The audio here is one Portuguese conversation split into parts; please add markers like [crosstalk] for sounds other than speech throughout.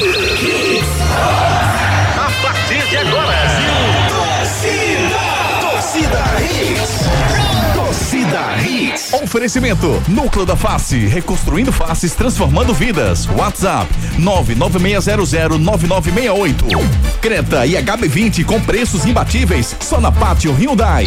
A partir de agora, Torcida Hits. Torcida Hits. Oferecimento: Núcleo da Face, reconstruindo faces, transformando vidas. WhatsApp: 996009968. Creta e HB20 com preços imbatíveis só na Pátio Hyundai.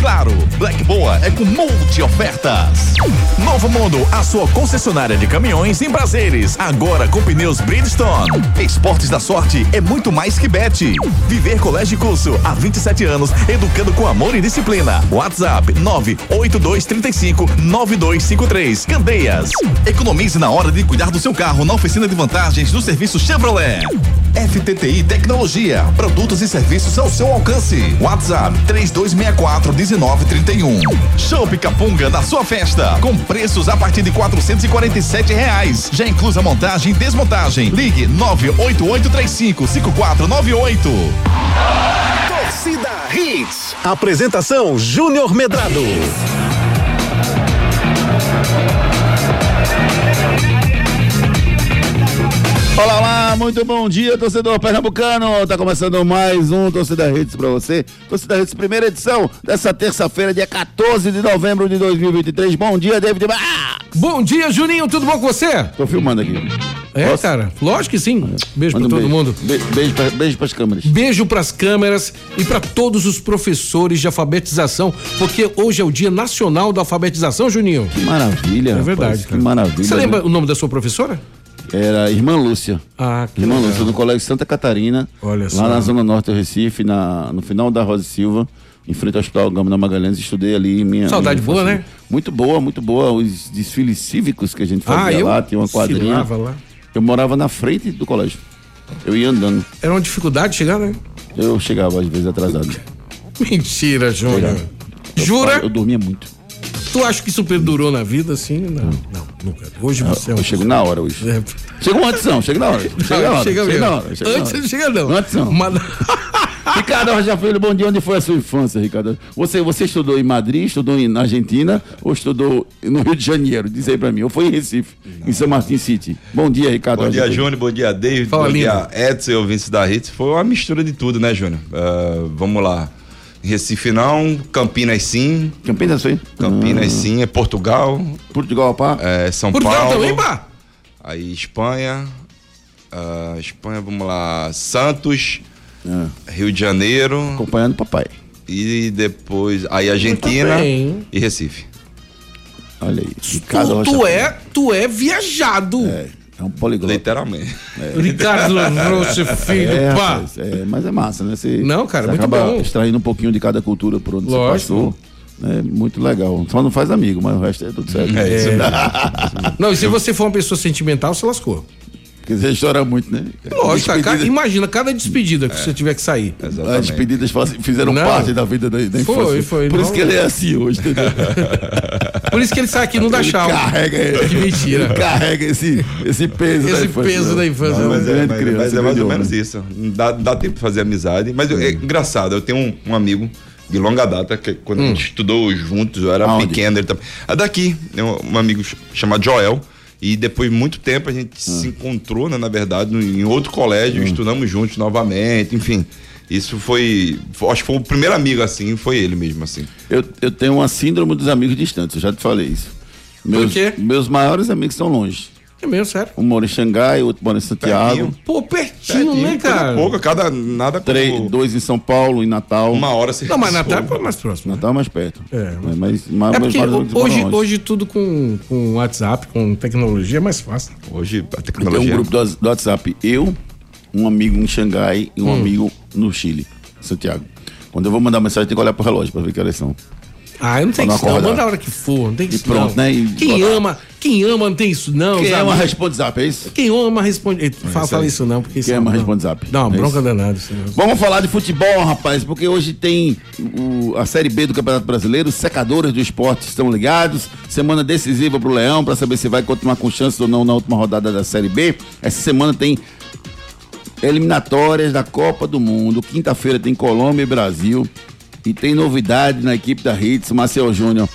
Claro, Black Boa é com multi ofertas. Novo Mundo, a sua concessionária de caminhões em prazeres, agora com pneus Bridgestone. Esportes da Sorte é muito mais que bet. Viver Colégio e Curso há 27 anos, educando com amor e disciplina. WhatsApp 98235 9253. Candeias. Economize na hora de cuidar do seu carro na oficina de vantagens do serviço Chevrolet. FTTI Tecnologia, produtos e serviços ao seu alcance. WhatsApp 3264 1931. Show Capunga na sua festa, com preços a partir de 447 reais. Já inclusa montagem e desmontagem. Ligue 98835 5498. Torcida Hits. Apresentação Júnior Medrado. Olá, olá, muito bom dia, torcedor pernambucano. Tá começando mais um Torcida Hits pra você. Torcida Hits, primeira edição dessa terça-feira, dia 14 de novembro de 2023. Bom dia, David. Bom dia, Juninho, tudo bom com você? Tô filmando aqui. É, Posso? cara, lógico que sim. Beijo Manda pra um todo beijo. mundo. Be- beijo, pra, beijo pras câmeras. Beijo pras câmeras e pra todos os professores de alfabetização, porque hoje é o Dia Nacional da Alfabetização, Juninho. Que maravilha. É rapaz, verdade, Que cara. maravilha. Você lembra né? o nome da sua professora? Era Irmã Lúcia. Ah, que Irmã legal. Lúcia, do Colégio Santa Catarina. Olha lá só. na Zona Norte do Recife, na, no final da Rosa Silva, em frente ao Hospital Gama da Magalhães. Estudei ali minha. Saudade minha boa, né? Muito boa, muito boa. Os desfiles cívicos que a gente fazia Ah, eu lá, tinha uma quadrinha. lá. Eu morava na frente do colégio. Eu ia andando. Era uma dificuldade chegar, né? Eu chegava às vezes atrasado. [laughs] Mentira, Júnior. Eu- Jura? Eu, dormia muito. Tu acha que isso perdurou na vida assim? Não, não, nunca. Hoje você é Eu, um. chego na hora hoje. É. Chego antes não, chego na hora. Chega na hora. chega chega na hora. chega Antes não chega, não. Antes não. Mas- [laughs] Ricardo Rocha Filho, bom dia. Onde foi a sua infância, Ricardo? Você, você estudou em Madrid, estudou em, na Argentina ou estudou no Rio de Janeiro? Diz aí pra mim. Ou foi em Recife, em São Martin City? Bom dia, Ricardo. Bom Rocha dia. Júnior. Bom dia, David. Fala, bom lindo. dia, Edson e ouvintes da Hits. Foi uma mistura de tudo, né, Júnior? Ah, vamos lá. Recife não, Campinas sim. Campinas foi? Campinas Ah, sim, é Portugal, Portugal, pá. é São Portugal Paulo. também, pá? Aí Espanha. ah, Espanha, vamos lá. Santos, Ah, Rio de Janeiro. acompanhando o papai. E depois. Aí Argentina e Recife. Olha aí. Ricardo Tu, tu é, tu é viajado. É, é um poliglota. Literalmente. Ricardo Rocha [laughs] Filho, É, pá. é, mas é massa, né? Você, Não, cara, você muito acaba bom. extraindo um pouquinho de cada cultura por onde Lógico. você passou. É muito legal. Só não faz amigo, mas o resto é tudo certo. É isso [laughs] mesmo. Não, e se você for uma pessoa sentimental, você lascou. Porque você chora muito, né? Lógico, cara, imagina cada despedida que você tiver que sair. As Exatamente. despedidas faz- fizeram Não. parte da vida da, da Foi, infância. foi, Por não. isso que ele é assim hoje, entendeu? [laughs] Por isso que ele sai aqui e não dá Ele tchau. carrega, [laughs] Que mentira. Ele carrega esse, esse peso da Esse infância. peso da infância. Não, Mas é, grande mas- criança, mas é mais ou menos isso. Dá, dá tempo de fazer amizade. Mas eu- é engraçado, eu tenho um, um amigo de longa data, que quando a gente estudou juntos, eu era Aonde? pequeno, ele também. Ah, daqui, é um, amigo ch- chamado Joel. E depois de muito tempo a gente se encontrou, né, na verdade, em outro colégio, estudamos juntos novamente, enfim. Isso foi, foi- Acho que foi o primeiro amigo assim, foi ele mesmo, assim. Eu, eu tenho uma síndrome dos amigos distantes, eu já te falei isso. Meus, quê? Meus maiores amigos estão longe. É mesmo, sério. Um mora em Xangai, outro mora em Santiago. Pertinho. Pô, pertinho, né, coisa cara? pouca, cada. Nada Três, como dois em São Paulo, em Natal. uma hora se Não, mas Natal é mais próximo. né? Natal é mais perto. É, mas, mas, mas, É porque mas- hoje, hoje tudo com, com WhatsApp, com tecnologia é mais fácil. Hoje a Tem um tecnologia. grupo do, do WhatsApp, eu, um amigo em Xangai e um Hum. amigo no Chile, Santiago. Quando eu vou mandar mensagem, tem que olhar pro relógio pra ver que horas são. Ah, eu não tem não isso não. acordar. Manda a hora que for, não tem E isso pronto, não. né? E Quem ama, quem ama não tem isso não. Quem sabe? ama responde zap, é isso? Quem ama responde. Fala, fala isso não, porque isso Quem ama não- responde zap. Uma É bronca danada. Não. Vamos falar de futebol, rapaz, porque hoje tem o- a Série B do Campeonato Brasileiro, os secadores do esporte estão ligados. Semana decisiva pro Leão para saber se vai continuar com chances ou não na última rodada da Série B. Essa semana tem eliminatórias da Copa do Mundo. Quinta-feira tem Colômbia e Brasil. E tem novidade na equipe da Hits. Marcel Júnior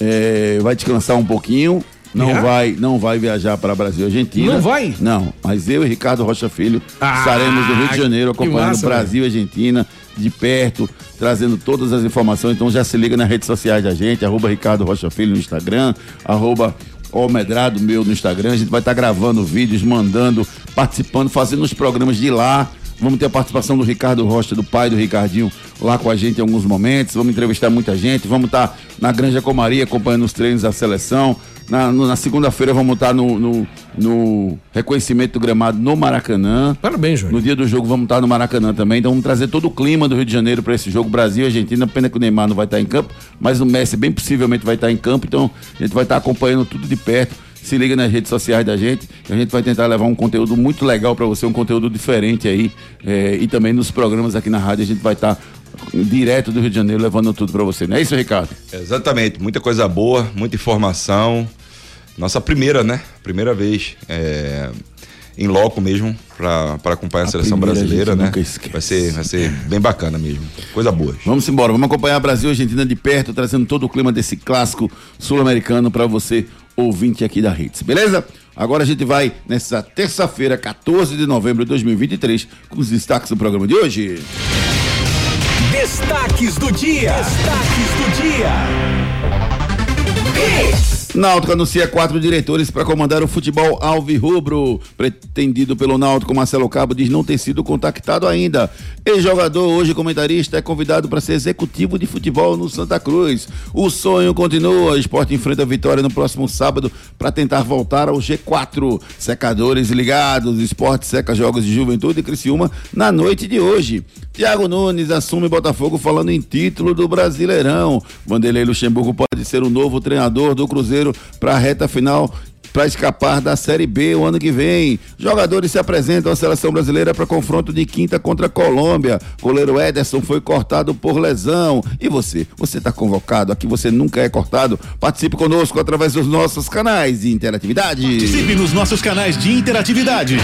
eh, vai descansar um pouquinho. não Já? vai, não vai viajar para Brasil e Argentina. Não vai? Não, mas eu e Ricardo Rocha Filho Ah, estaremos no Rio de Janeiro acompanhando massa, Brasil e Argentina de perto, trazendo todas as informações. Então já se liga nas redes sociais da gente, arroba Ricardo Rocha Filho no Instagram, arroba Almedrado meu no Instagram. A gente vai estar gravando vídeos, mandando, participando, fazendo os programas de lá. Vamos ter a participação do Ricardo Rocha, do pai do Ricardinho, lá com a gente em alguns momentos. Vamos entrevistar muita gente. Vamos estar na Granja Comaria acompanhando os treinos da seleção. Na, na segunda-feira vamos estar no, no- no reconhecimento do gramado no Maracanã. Parabéns, Júnior. No dia do jogo vamos estar no Maracanã também. Então vamos trazer todo o clima do Rio de Janeiro para esse jogo Brasil e Argentina. Pena que o Neymar não vai estar em campo, mas o Messi bem possivelmente vai estar em campo. Então a gente vai estar acompanhando tudo de perto. Se liga nas redes sociais da gente. A gente vai tentar levar um conteúdo muito legal para você, um conteúdo diferente aí. É, e também nos programas aqui na rádio a gente vai estar direto do Rio de Janeiro levando tudo para você. Não é isso, Ricardo? Exatamente, muita coisa boa, muita informação. Nossa primeira, né? Primeira vez é, em loco mesmo para acompanhar a, seleção a brasileira, gente né? Vai ser, vai ser bem bacana mesmo. Coisa boa. Vamos embora, vamos acompanhar Brasil e Argentina de perto, trazendo todo o clima desse clássico sul-americano para você, ouvinte aqui da Hits, beleza? Agora a gente vai nessa terça-feira, 14 de novembro de 2023, com os destaques do programa de hoje. Destaques do dia. Destaques do dia. Náutico anuncia quatro diretores para comandar o futebol alvirrubro. Pretendido pelo Náutico, Marcelo Cabo diz não ter sido contactado ainda. Ex-jogador, hoje comentarista, é convidado para ser executivo de futebol no Santa Cruz. O sonho continua. Esporte enfrenta a vitória no próximo sábado para tentar voltar ao G4. Secadores ligados. Esporte seca jogos de juventude e Criciúma na noite de hoje. Thiago Nunes assume Botafogo falando em título do Brasileirão. Vanderlei Luxemburgo pode ser o novo treinador do Cruzeiro para a reta final para escapar da Série B o ano que vem. Jogadores se apresentam à seleção brasileira para confronto de quinta contra a Colômbia. Goleiro Ederson foi cortado por lesão. E você? Você está convocado? Aqui você nunca é cortado. Participe conosco através dos nossos canais de interatividade. Participe nos nossos canais de interatividade.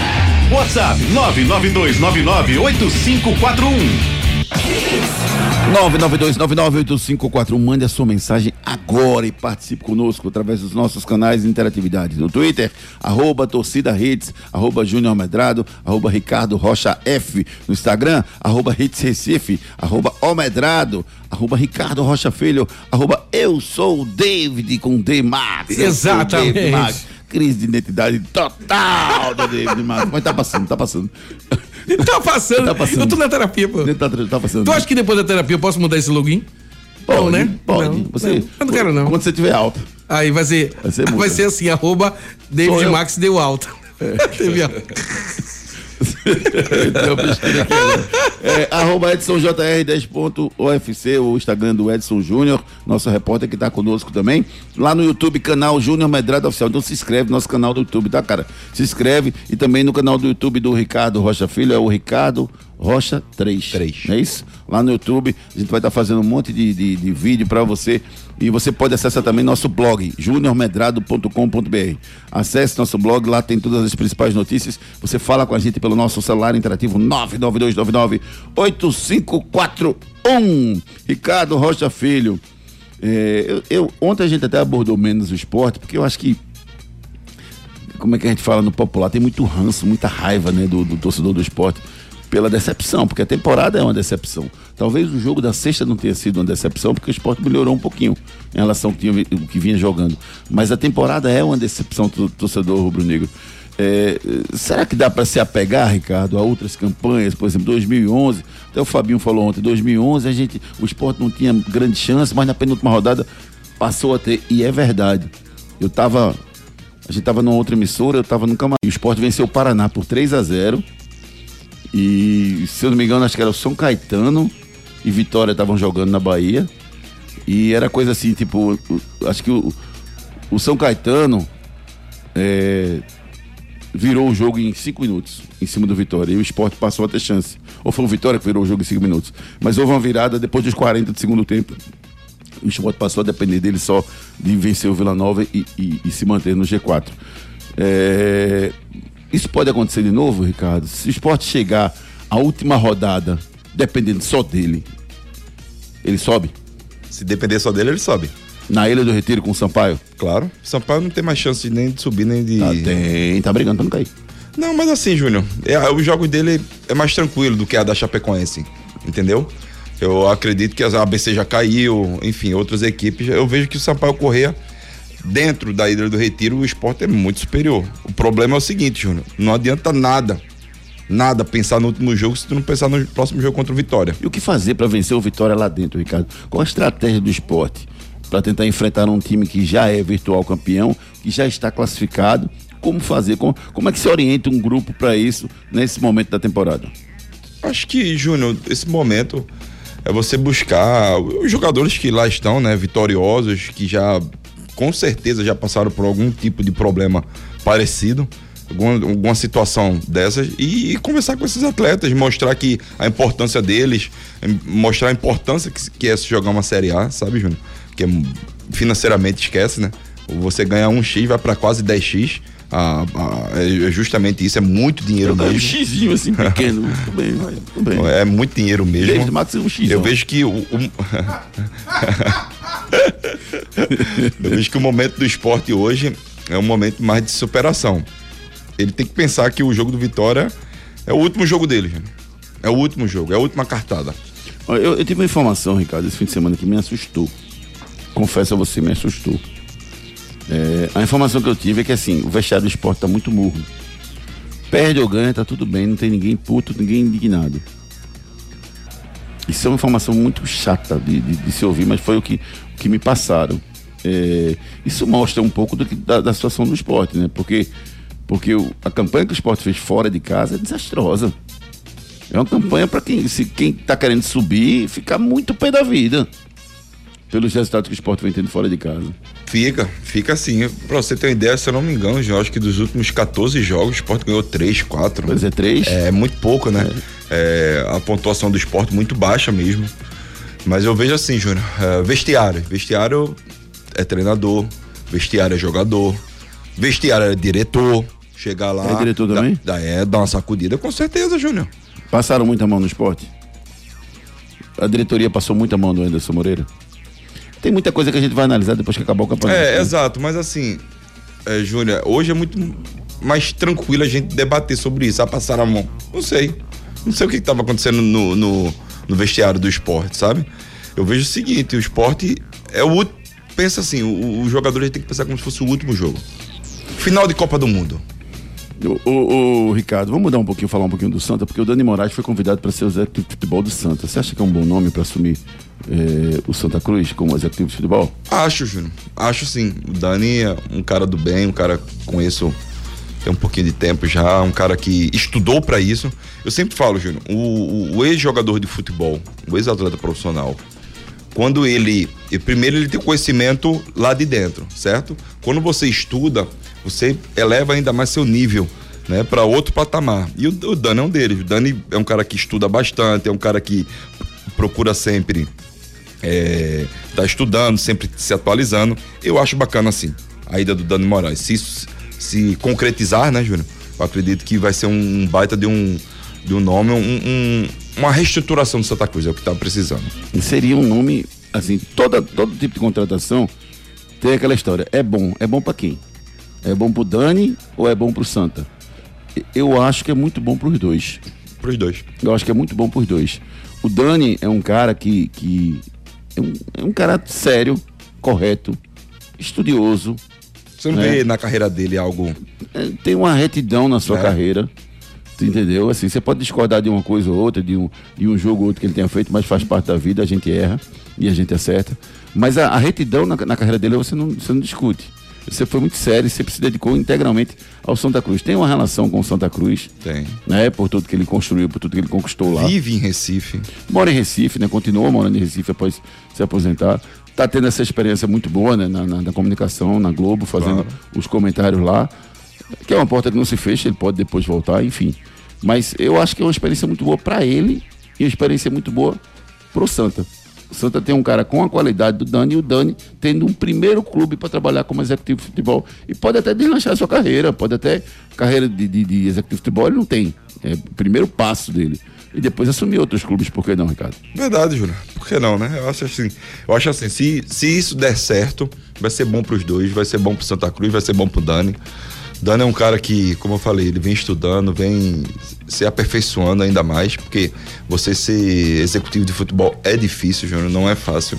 WhatsApp 992998541. 992998541. Mande a sua mensagem agora e participe conosco através dos nossos canais de interatividade. No Twitter, arroba torcida hits, arroba Júnior Medrado, arroba Ricardo Rocha F. No Instagram, arroba hits Recife, arroba Omedrado, arroba Ricardo Rocha Filho, arroba eu sou o David com D Max. Exatamente. Crise de identidade total do David Max. Mas tá passando, tá passando. Tá passando. Tá passando. Eu tô na terapia, pô. Tá, tá passando. Tu acha que depois da terapia eu posso mudar esse login? Pode, não, né? Pode. Não, você, não. Eu não quero, não. Quando você tiver alta. Aí vai ser. Vai ser Vai ser, assim, arroba David. Max deu alta. [laughs] Teve alta. Então, pesquisa aqui, né? É, arroba Edson JR 10.ofc, o Instagram do Edson Júnior, nosso repórter que está conosco também. Lá no YouTube, canal Júnior Medrado Oficial. Então se inscreve no nosso canal do YouTube, tá, cara? Se inscreve e também no canal do YouTube do Ricardo Rocha Filho, é o Ricardo Rocha 3. Três. É isso? Lá no YouTube, a gente vai estar fazendo um monte de, de, de vídeo para você. E você pode acessar também nosso blog, juniormedrado.com.br. Acesse nosso blog, lá tem todas as principais notícias. Você fala com a gente pelo nosso celular interativo 992998541. Ricardo Rocha Filho. é, eu, eu- ontem a gente até abordou menos o esporte, porque eu acho que como é que a gente fala no popular, tem muito ranço, muita raiva, né, do, do torcedor do esporte pela decepção, porque a temporada é uma decepção. Talvez o jogo da sexta não tenha sido uma decepção, porque o esporte melhorou um pouquinho em relação ao que, vinha jogando. Mas a temporada é uma decepção do torcedor rubro-negro. É, será que dá para se apegar, Ricardo, a outras campanhas, por exemplo, 2011? Até o Fabinho falou ontem, 2011 a gente, o esporte não tinha grande chance, mas na penúltima rodada passou a ter, e é verdade. Eu tava a gente tava numa outra emissora, eu tava no camarim. O esporte venceu o Paraná por 3 a 0 E, se eu não me engano, acho que era o São Caetano e Vitória estavam jogando na Bahia. E era coisa assim, tipo, acho que o, o São Caetano é, virou o jogo em 5 minutos em cima do Vitória. E o esporte passou a ter chance. Ou foi o Vitória que virou o jogo em 5 minutos. Mas houve uma virada depois dos 40 do segundo tempo. O esporte passou a depender dele só de vencer o Vila Nova e, e- e se manter no G4. É, Isso pode acontecer de novo, Ricardo? Se o esporte chegar à última rodada, dependendo só dele, ele sobe? Se depender só dele, ele sobe. Na Ilha do Retiro com o Sampaio? Claro. Sampaio não tem mais chance nem de subir, nem de. Ah, tem, tá brigando pra não cair. Não, mas assim, Júnior, é, os jogos dele é mais tranquilo do que a da Chapecoense, entendeu? Eu acredito que a ABC já caiu, enfim, outras equipes. Eu vejo que o Sampaio Correia, dentro da Ilha do Retiro, o esporte é muito superior. O problema é o seguinte, Júnior, não adianta nada, nada pensar no último jogo se tu não pensar no próximo jogo contra o Vitória. E o que fazer pra vencer o Vitória lá dentro, Ricardo? Qual a estratégia do esporte pra tentar enfrentar um time que já é virtual campeão, que já está classificado? Como fazer? Como, como é que se orienta um grupo pra isso nesse momento da temporada? Acho que, Júnior, esse momento é você buscar os jogadores que lá estão, né, vitoriosos, que já com certeza já passaram por algum tipo de problema parecido, alguma, alguma situação dessas e, e conversar com esses atletas, mostrar que a importância deles, mostrar a importância que, que é se jogar uma Série A, sabe, Júnior? Que é, financeiramente esquece, né? Você ganha um X, vai para quase 10X. Ah, ah, é justamente isso, é muito dinheiro Eu ganho um mesmo. xizinho assim pequeno. [laughs] tudo bem, vai, tudo bem. É muito dinheiro mesmo. Matos é um X. Eu vejo que o, o- [laughs] eu vejo que o momento do esporte hoje é um momento mais de superação. Ele tem que pensar que o jogo do Vitória é o último jogo dele. É o último jogo, é a última cartada. Eu, eu tive uma informação, Ricardo, esse fim de semana que me assustou. Confesso a você, me assustou. É, a informação que eu tive é que assim, o vestiário do esporte tá muito murro. Perde ou ganha, tá tudo bem, não tem ninguém puto, ninguém indignado. Isso é uma informação muito chata de, de- de se ouvir, mas foi o que, o que me passaram. É, isso mostra um pouco do da, da situação do esporte, né? Porque, porque o- a campanha que o esporte fez fora de casa é desastrosa. É uma campanha para quem, se, quem tá querendo subir, ficar muito pé da vida. Pelos resultados que o esporte vem tendo fora de casa. Fica, fica assim. Pra você ter uma ideia, se eu não me engano, eu acho que dos últimos 14 jogos, o esporte ganhou 3, 4. Pois é, três. É muito pouco, né? É, a pontuação do esporte muito baixa mesmo. Mas eu vejo assim, Júnior, é, vestiário. Vestiário é treinador, vestiário é jogador, vestiário é diretor. Chegar lá. É diretor dá- também? Dá, é, dá uma sacudida, com certeza, Júnior. Passaram muita mão no esporte? A diretoria passou muita mão no Anderson Moreira? Tem muita coisa que a gente vai analisar depois que acabar o campeonato. É, né? exato, mas assim, é, Júnior, hoje é muito mais tranquilo a gente debater sobre isso. Ah, passaram a mão. Não sei. Não sei o que estava acontecendo no, no, no vestiário do esporte, sabe? Eu vejo o seguinte, o esporte é o. Pensa assim, o, o jogador tem que pensar como se fosse o último jogo. Final de Copa do Mundo. O, Ricardo, vamos mudar um pouquinho, falar um pouquinho do Santa, porque o Dani Moraes foi convidado para ser o executivo de futebol do Santa. Você acha que é um bom nome para assumir eh, o Santa Cruz como executivo de futebol? Acho, Júnior. Acho sim. O Dani é um cara do bem, um cara isso tem um pouquinho de tempo já, um cara que estudou pra isso. Eu sempre falo, Júnior, o, o- o ex-jogador de futebol, o ex-atleta profissional, quando ele, primeiro ele tem conhecimento lá de dentro, certo? Quando você estuda, você eleva ainda mais seu nível, né, para outro patamar. E o, o Dani é um deles. O Dani é um cara que estuda bastante, é um cara que procura sempre é, tá estudando, sempre se atualizando. Eu acho bacana assim, a ida do Dani Moraes. Se isso se concretizar, né, Júnior? Eu acredito que vai ser um baita de um, de um nome, um- um- uma reestruturação do Santa Cruz, é o que tá precisando. Seria um nome, assim, toda, todo tipo de contratação tem aquela história. É bom. É bom para quem? É bom pro Dani ou é bom pro Santa? Eu acho que é muito bom pros dois. Pros dois. Eu acho que é muito bom pros dois. O Dani é um cara que, que é, um, é um cara sério, correto, estudioso, Você não É. vê na carreira dele algo. é, tem uma retidão na sua É. carreira. Entendeu? Assim, você pode discordar de uma coisa ou outra, de um, de um jogo ou outro que ele tenha feito, mas faz parte da vida, a gente erra e a gente acerta. Mas a, a retidão na, na carreira dele você não, você não discute. Você foi muito sério, você se dedicou integralmente ao Santa Cruz. Tem uma relação com o Santa Cruz, Tem. né? Por tudo que ele construiu, por tudo que ele conquistou lá. Vive em Recife. Mora em Recife, né? Continua morando em Recife após se aposentar. Tá tendo essa experiência muito boa, né? Na, na- na comunicação, na Globo, fazendo Claro. os comentários lá. Que é uma porta que não se fecha, ele pode depois voltar, enfim. Mas eu acho que é uma experiência muito boa para ele e uma experiência muito boa pro Santa. O Santa tem um cara com a qualidade do Dani e o Dani tendo um primeiro clube para trabalhar como executivo de futebol. E pode até deslanchar a sua carreira, pode até. Carreira de, de, de executivo de futebol ele não tem. É o primeiro passo dele. E depois assumir outros clubes, por que não, Ricardo? Verdade, Júnior. Por que não, né? Eu acho assim, eu acho assim, se, se isso der certo, vai ser bom pros dois, vai ser bom pro Santa Cruz, vai ser bom pro Dani. Dani é um cara que, como eu falei, ele vem estudando, vem se aperfeiçoando ainda mais, porque você ser executivo de futebol é difícil, Júnior, não é fácil.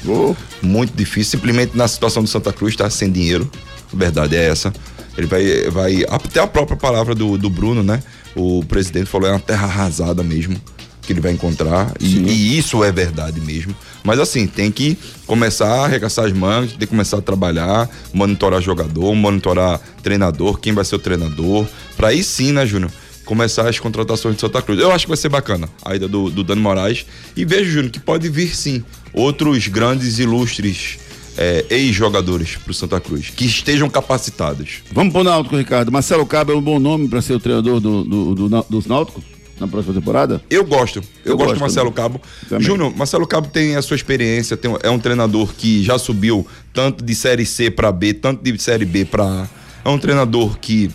Muito difícil. Simplesmente na situação do Santa Cruz tá sem dinheiro. A verdade é essa. Ele vai, vai até a própria palavra do, do Bruno, né? O presidente falou é uma terra arrasada mesmo que ele vai encontrar e, e isso é verdade mesmo. Mas assim, tem que começar a arregaçar as mangas, tem que começar a trabalhar, monitorar jogador, monitorar treinador, quem vai ser o treinador, para aí sim, né, Júnior? Começar as contratações de Santa Cruz. Eu acho que vai ser bacana a ida do, do Dani Moraes. E vejo, Júnior, que pode vir sim outros grandes, ilustres é, ex-jogadores pro Santa Cruz, que estejam capacitados. Vamos pro Náutico, Ricardo. Marcelo Cabo é um bom nome para ser o treinador do, do, do, Nau- dos Náuticos na próxima temporada? Eu gosto. Eu, Eu gosto gosto do Marcelo. Cabo. Júnior, Marcelo Cabo tem a sua experiência, tem- é um treinador que já subiu tanto de Série C para B, tanto de Série B para A. É um treinador que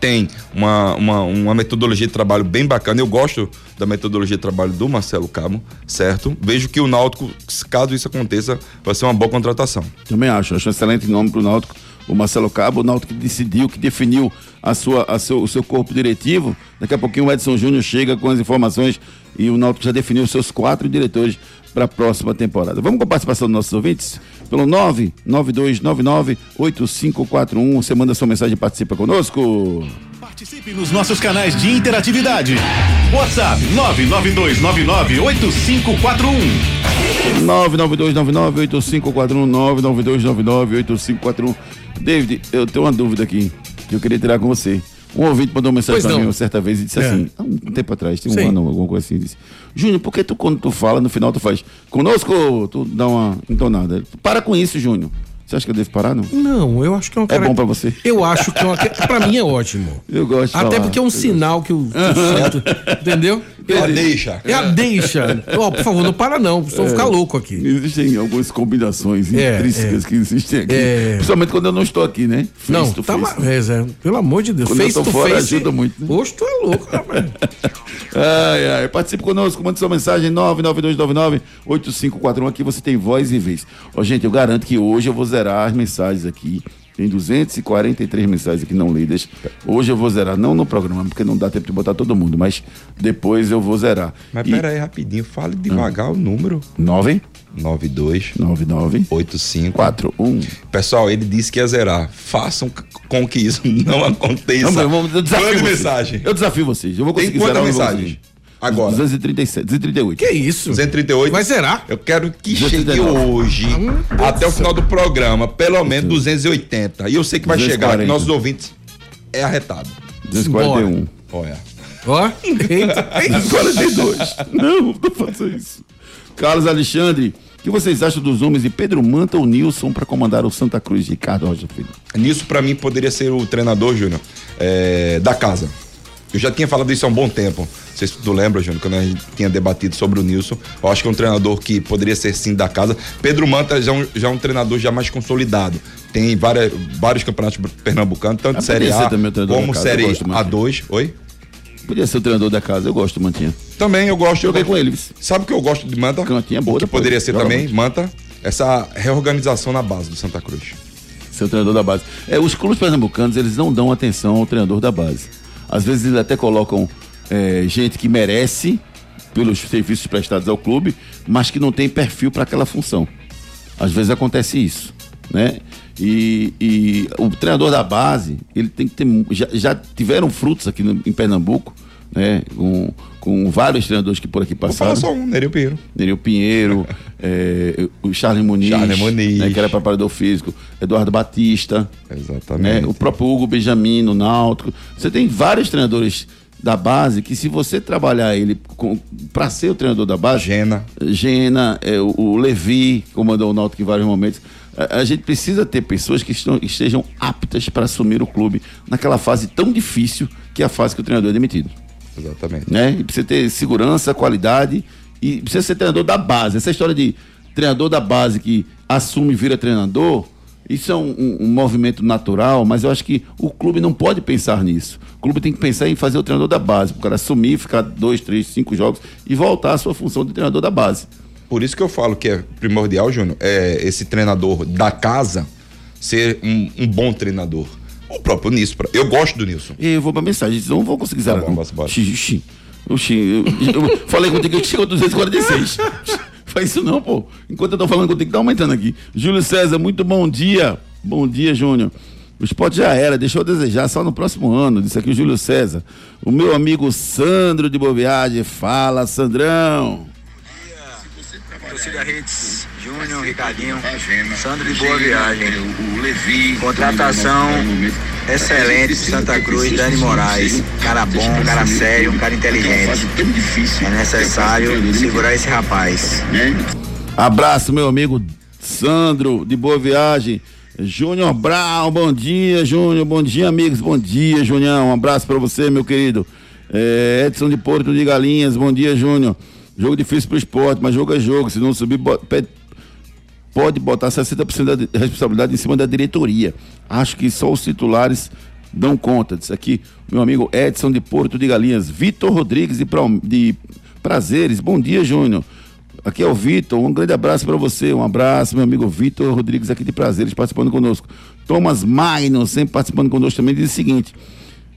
tem uma, uma, uma metodologia de trabalho bem bacana. Eu gosto da metodologia de trabalho do Marcelo Cabo, certo? Vejo que o Náutico, caso isso aconteça, vai ser uma boa contratação. Também acho. Acho um excelente nome pro Náutico. O Marcelo Cabo, o Náutico que decidiu, que definiu a sua, a seu, o seu corpo diretivo. Daqui a pouquinho o Edson Júnior chega com as informações e o Náutico já definiu os seus quatro diretores para a próxima temporada. Vamos com a participação dos nossos ouvintes? Pelo 992998541. Você manda sua mensagem e participa conosco. Participe nos nossos canais de interatividade. WhatsApp 992998541. 992998541 992998541. David, eu tenho uma dúvida aqui que eu queria tirar com você. Um ouvinte mandou uma mensagem não. mim uma certa vez e disse É. assim, há um tempo atrás, tem um Sim. ano, alguma coisa assim, disse, Júnior, por que tu quando tu fala, no final tu faz conosco, tu dá uma entonada. Para com isso, Júnior. Você acha que eu devo parar, não? Não, eu acho que é uma É bom pra você? Eu acho que é uma... pra mim é ótimo. [laughs] Eu gosto de Até falar. porque é um sinal que o, que o santo, [laughs] entendeu? É a deixa. É a deixa. [laughs] Ó, por favor, não para não, senão eu vou ficar louco aqui. Existem algumas combinações É, intrínsecas é. que existem aqui. É. Principalmente quando eu não estou aqui, né? Face Não, to tá face. ma- é, Zé, pelo amor de Deus. Quando eu face tô to fora, face. ajuda muito, né? Hoje tu é louco, rapaz. Ai, ai, participe conosco, mande sua mensagem 99299-8541. Aqui você tem voz e vez. Ó, gente, eu garanto que hoje eu vou zerar as mensagens aqui. Tem 243 mensagens aqui não lidas. Hoje eu vou zerar, não no programa, porque não dá tempo de botar todo mundo, mas depois eu vou zerar. Mas E- pera aí, rapidinho, fale devagar o número. 9 92 99 85 41. Pessoal, ele disse que ia zerar. Façam com que isso [laughs] não aconteça. Não, vamos- eu desafio Mande vocês. mensagem. Eu desafio vocês. Eu vou Tem conseguir quantas vou mensagens? Agora. 237, 238. Que isso? 238. Vai zerar? Eu quero que chegue 239. hoje, até o final do programa, pelo menos 280. E eu sei que vai chegar, que 240. nossos ouvintes é arretado. 241. Olha. Ó, eita, eita. 42. Não, não faça isso. Carlos Alexandre, o que vocês acham dos nomes de Pedro Manta ou Nilson para comandar o Santa Cruz? Ricardo Rocha Filho. Nisso, pra mim, poderia ser o treinador, Júnior, é, da casa. Eu já tinha falado isso há um bom tempo. Não sei se tu lembra, Júnior, quando a gente tinha debatido sobre o Nilson. Eu acho que é um treinador que poderia ser sim da casa. Pedro Manta já é um, já é um treinador já mais consolidado. Tem várias, vários campeonatos pernambucanos, tanto Ah, Série A como Série gosto muito. A2. Oi? Podia ser o treinador da casa, eu gosto do Mantinha. Também eu gosto. Joguei eu com ele. Sabe o que eu gosto de Manta? Cantinho é boa o que poderia ser também, muito. Manta, essa reorganização na base do Santa Cruz. Ser o treinador da base. É, os clubes pernambucanos, eles não dão atenção ao treinador da base. Às vezes eles até colocam é, gente que merece pelos serviços prestados ao clube, mas que não tem perfil para aquela função. Às vezes acontece isso, né? E, e o treinador da base, ele tem que ter. Já, já tiveram frutos aqui no- em Pernambuco, né? Com, com vários treinadores que por aqui Vou falar passaram. só um, Nereu Pinheiro. Nereu Pinheiro, [laughs] é, o Charles Muniz, Charles Muniz. né, que era preparador físico, Eduardo Batista, né, Exatamente. o próprio Hugo Benjamin no Náutico. Você tem vários treinadores da base que se você trabalhar ele para ser o treinador da base, Gena. Gena, é, o, o Levi comandou o Náutico em vários momentos. A, a gente precisa ter pessoas que estão- estejam aptas para assumir o clube naquela fase tão difícil que é a fase que o treinador é demitido Exatamente. né? E precisa ter segurança, qualidade e precisa ser treinador da base. Essa história de treinador da base que assume e vira treinador, Isso é um, um- um movimento natural, mas eu acho que o clube não pode pensar nisso. O clube tem que pensar em fazer o treinador da base, o cara assumir, ficar dois, três, cinco jogos e voltar à sua função de treinador da base. Por isso que eu falo que é primordial, Júnior, é esse treinador da casa ser um, um bom treinador. O próprio Nilson. Eu gosto do Nilson. Eu vou pra mensagem, não vou conseguir zerar. bom, não. bora, bora. Xi, xi. Oxi, eu, eu [laughs] falei contigo que chegou a 246. [laughs] Faz isso não, pô. Enquanto eu tô falando contigo, tá aumentando aqui. Júlio César, muito bom dia. Bom dia, Júnior. O esporte já era, deixou a desejar, só no próximo ano. Disse aqui o Júlio César. O meu amigo Sandro de Boa Viagem. Fala, Sandrão. Torcida Hits, Júnior, Ricardinho, Sandro de Boa Viagem. Contratação excelente, Santa Cruz, Dani Moraes. Cara bom, cara sério, um cara inteligente. É necessário segurar esse rapaz. Abraço, meu amigo Sandro, de boa viagem. Júnior Brown, bom dia, Júnior. Bom dia, amigos. Bom dia, Junião. Um abraço pra você, meu querido. É, Edson de Porto de Galinhas, bom dia, Júnior. Jogo difícil pro esporte, mas jogo é jogo. Se não subir, pode botar 60% da responsabilidade em cima da diretoria. Acho que só os titulares dão conta disso aqui. Meu amigo Edson de Porto de Galinhas, Vitor Rodrigues de, Pra- de Prazeres. Bom dia, Júnior. Aqui é o Vitor, um grande abraço para você, um abraço, meu amigo Vitor Rodrigues aqui de Prazeres, participando conosco. Thomas Magno, sempre participando conosco também, diz o seguinte: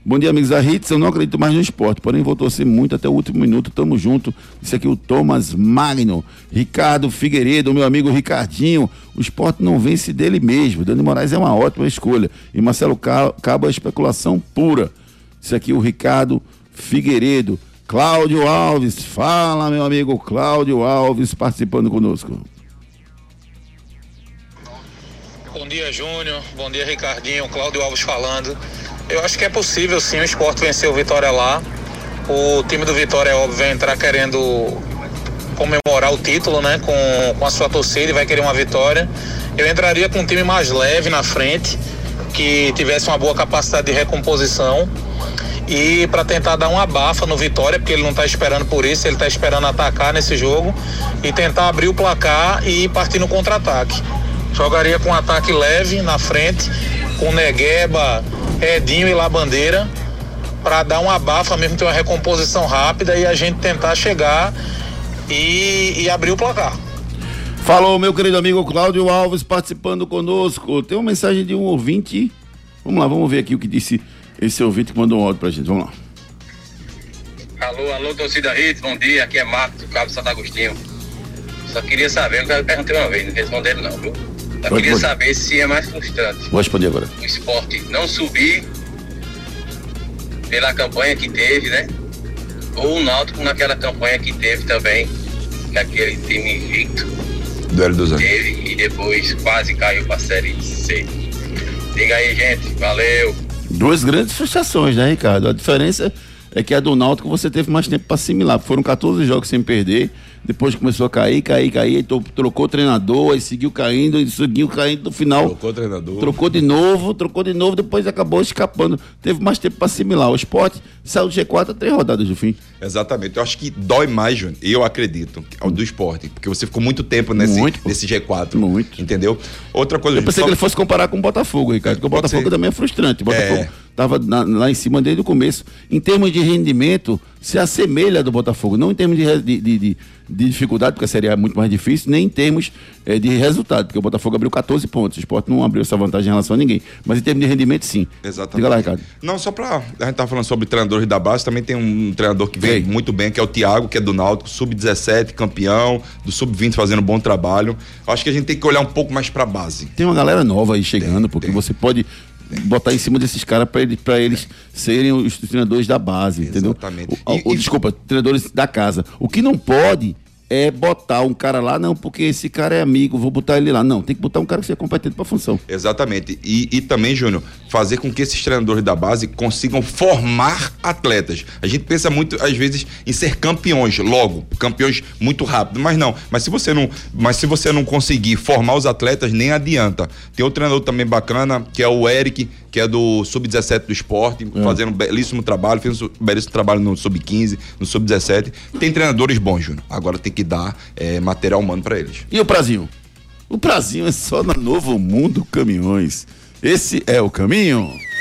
Bom dia, amigos da Hits. Eu não acredito mais no esporte, porém vou torcer muito até o último minuto. Tamo junto. Isso aqui é o Thomas Magno. Ricardo Figueiredo, meu amigo Ricardinho. O esporte não vence dele mesmo. Dani Moraes é uma ótima escolha. E Marcelo Ca- Cabo é especulação pura. Isso aqui é o Ricardo Figueiredo. Cláudio Alves. Fala, meu amigo Cláudio Alves, participando conosco. Bom dia, Júnior. Bom dia, Ricardinho. Cláudio Alves falando. Eu acho que é possível sim o esporte vencer o Vitória lá. O time do Vitória, é óbvio, vai entrar querendo comemorar o título, né? Com, com a sua torcida e vai querer uma vitória. Eu entraria com um time mais leve na frente, que tivesse uma boa capacidade de recomposição. E para tentar dar uma bafa no Vitória, porque ele não está esperando por isso, ele está esperando atacar nesse jogo e tentar abrir o placar e partir no contra-ataque. Jogaria com um ataque leve na frente, com Negueba, Edinho e Labandeira, para dar uma bafa mesmo, ter uma recomposição rápida e a gente tentar chegar e, e abrir o placar. Falou, meu querido amigo Cláudio Alves participando conosco. Tem uma mensagem de um ouvinte. Vamos lá, vamos ver aqui o que disse esse ouvinte que mandou um áudio pra gente. Vamos lá. Alô, alô, torcida Hits, bom dia. Aqui é Marcos, do Cabo Santo Agostinho. Só queria saber, eu perguntei uma vez, não responderam não, viu? Pode, queria saber se é mais frustrante Vou responder agora. o esporte não subir pela campanha que teve, né? Ou o Náutico naquela campanha que teve também, que aquele time invicto Duelo dos anos. teve e depois quase caiu pra Série C. Diga aí, gente. Valeu. Duas grandes frustrações, né, Ricardo? A diferença é que a do Náutico você teve mais tempo para assimilar. Foram 14 jogos sem perder. Depois começou a cair, cair, cair. To- trocou o treinador, aí seguiu caindo, e seguiu caindo no final. Trocou o treinador. Trocou de novo, trocou de novo, depois acabou escapando. Teve mais tempo para assimilar. O esporte saiu do G4 a três rodadas do fim. Exatamente. Eu acho que dói mais, Júnior, eu acredito, ao do esporte. Porque você ficou muito tempo nesse, Muito, nesse G4. Muito. Entendeu? Outra coisa, Eu pensei só- que ele fosse comparar com o Botafogo, Ricardo, porque o Botafogo ser. também é frustrante. Botafogo É. estava lá em cima desde o começo. Em termos de rendimento, se assemelha do Botafogo. Não em termos de, de, de- de- de dificuldade, porque a Série A é muito mais difícil, nem em termos eh, de resultado, porque o Botafogo abriu 14 pontos. O Sport não abriu essa vantagem em relação a ninguém. Mas em termos de rendimento, sim. Exatamente. Diga lá, Ricardo. Não, só pra. A gente tava falando sobre treinadores da base, também tem um treinador que vem Vem. muito bem, que é o Thiago, que é do Náutico, sub-17, campeão, do sub-20 fazendo um bom trabalho. Acho que a gente tem que olhar um pouco mais pra base. Tem uma galera nova aí chegando, porque tem. você pode botar em cima desses caras para eles, pra eles serem os treinadores da base, entendeu? Exatamente. O- o- E- e- desculpa, treinadores da casa. O que não pode é botar um cara lá, não, porque esse cara é amigo, vou botar ele lá. Não, tem que botar um cara que seja competente para a função. Exatamente. E, e também, Júnior, fazer com que esses treinadores da base consigam formar atletas. A gente pensa muito, às vezes, em ser campeões logo, campeões muito rápido, mas não. Mas se você não, mas se você não conseguir formar os atletas, nem adianta. Tem outro treinador também bacana, que é o Eric, que é do sub-17 do esporte, fazendo um belíssimo trabalho, fez um belíssimo trabalho no sub-15, no sub-17. Tem treinadores bons, Júnior. Agora tem que dar eh, material humano para eles. E o Brasil? O prazinho é só na Novo Mundo Caminhões. Esse é o caminho.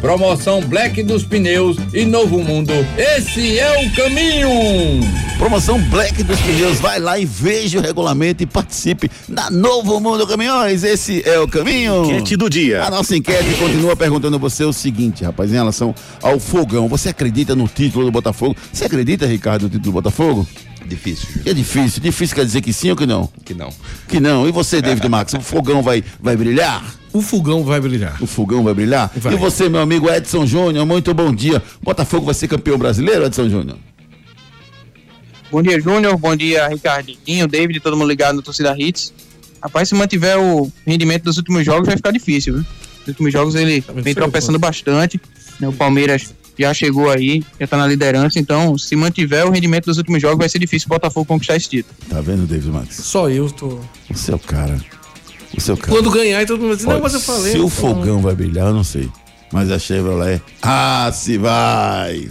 Promoção Black dos Pneus e Novo Mundo. Esse é o caminho. Promoção Black dos Pneus. Vai lá e veja o regulamento e participe da Novo Mundo Caminhões. Esse é o caminho. Enquete do dia. A nossa enquete continua perguntando a você o seguinte, rapaz, em relação ao fogão. Você acredita no título do Botafogo? Você acredita, Ricardo, no título do Botafogo? Difícil. É difícil. Difícil quer dizer que sim ou que não? Que não. Que não. E você, David [laughs] Max? O fogão vai, vai brilhar? O fogão vai brilhar. O fogão vai brilhar? Vai. E você, meu amigo Edson Júnior, muito bom dia. Botafogo vai ser campeão brasileiro, Edson Júnior? Bom dia, Júnior. Bom dia, Ricardinho, David, todo mundo ligado no Torcida Hits. Rapaz, se mantiver o rendimento dos últimos jogos, vai ficar difícil, viu? Nos últimos jogos ele vem foi, tropeçando bastante. né? O Palmeiras já chegou aí, já tá na liderança. Então, se mantiver o rendimento dos últimos jogos, vai ser difícil o Botafogo conquistar esse título. Tá vendo, David Max? Só eu tô. O seu cara. O seu cara. Quando ganhar, todo mundo diz, não, Olha, mas eu falei. Se o fogão vai brilhar, eu não sei. Mas a Chevrolet. Ah, se vai!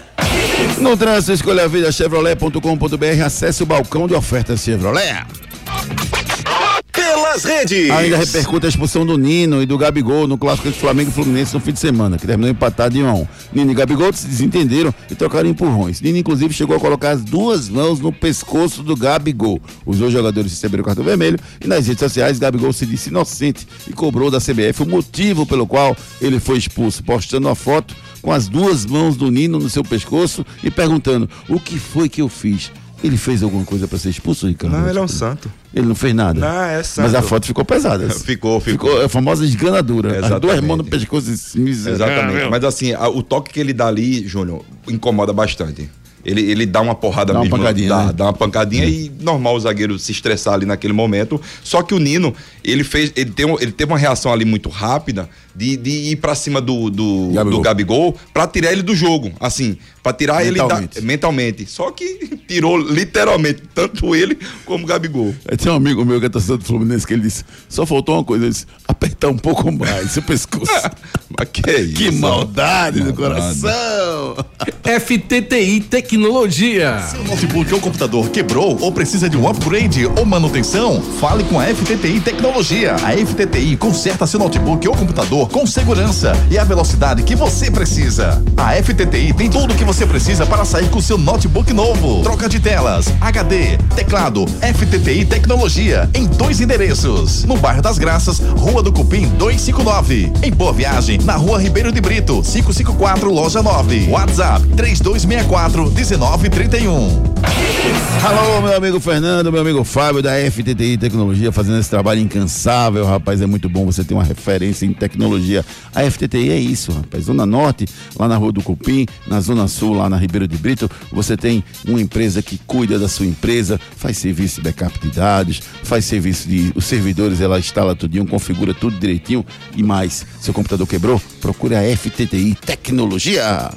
No trânsito, escolha a vida chevrolet.com.br. Acesse o balcão de ofertas Chevrolet. Pelas redes. Ainda repercute a expulsão do Nino e do Gabigol no clássico entre Flamengo e Fluminense no fim de semana, que terminou empatado em 1 a 1. Nino e Gabigol se desentenderam e trocaram empurrões. Nino, inclusive, chegou a colocar as duas mãos no pescoço do Gabigol. Os dois jogadores receberam o cartão vermelho e nas redes sociais, Gabigol se disse inocente e cobrou da CBF o motivo pelo qual ele foi expulso, postando a foto com as duas mãos do Nino no seu pescoço e perguntando: o que foi que eu fiz? Ele fez alguma coisa para ser expulso, Ricardo? Não, ele é um santo. Ele não fez nada. Não, é santo. Mas a foto ficou pesada. [laughs] Ficou, ficou. Ficou a famosa esganadura. As duas Exatamente. mãos no pescoço. Exatamente. Mas assim, a- o toque que ele dá ali, Júnior, incomoda bastante. Ele, ele dá uma porrada Dá uma mesmo. pancadinha, dá, né? dá uma pancadinha e normal o zagueiro se estressar ali naquele momento. Só que o Nino, ele fez. Ele, tem, ele teve uma reação ali muito rápida de, de ir pra cima do, do, Gabigol. do Gabigol pra tirar ele do jogo. Assim, pra tirar Mentalmente. ele da, mentalmente. Só que tirou literalmente tanto ele como o Gabigol. É, Tem um amigo meu que é torcedor do Fluminense que ele disse: só faltou uma coisa, ele disse, apertar um pouco mais seu pescoço. [laughs] Mas que [laughs] é isso? que maldade no Maldade. coração! [laughs] FTTI Tecnologia. Seu notebook ou computador quebrou ou precisa de um upgrade ou manutenção? Fale com a FTTI Tecnologia. A FTTI conserta seu notebook ou computador com segurança e a velocidade que você precisa. A FTTI tem tudo o que você precisa para sair com seu notebook novo. Troca de telas, HD, teclado, FTTI Tecnologia em dois endereços. No bairro das Graças, Rua do Cupim 259. Em Boa Viagem, na Rua Ribeiro de Brito, 554, loja 9. WhatsApp 3264 1931. Alô, meu amigo Fernando, meu amigo Fábio da FTTI Tecnologia, fazendo esse trabalho incansável, rapaz. É muito bom você ter uma referência em tecnologia. A FTTI é isso, rapaz. Zona Norte, lá na Rua do Cupim, na Zona Sul, lá na Ribeiro de Brito, você tem uma empresa que cuida da sua empresa, faz serviço de backup de dados, faz serviço de. Os servidores, ela instala tudinho, configura tudo direitinho e mais. Seu computador quebrou? Procure a FTTI Tecnologia.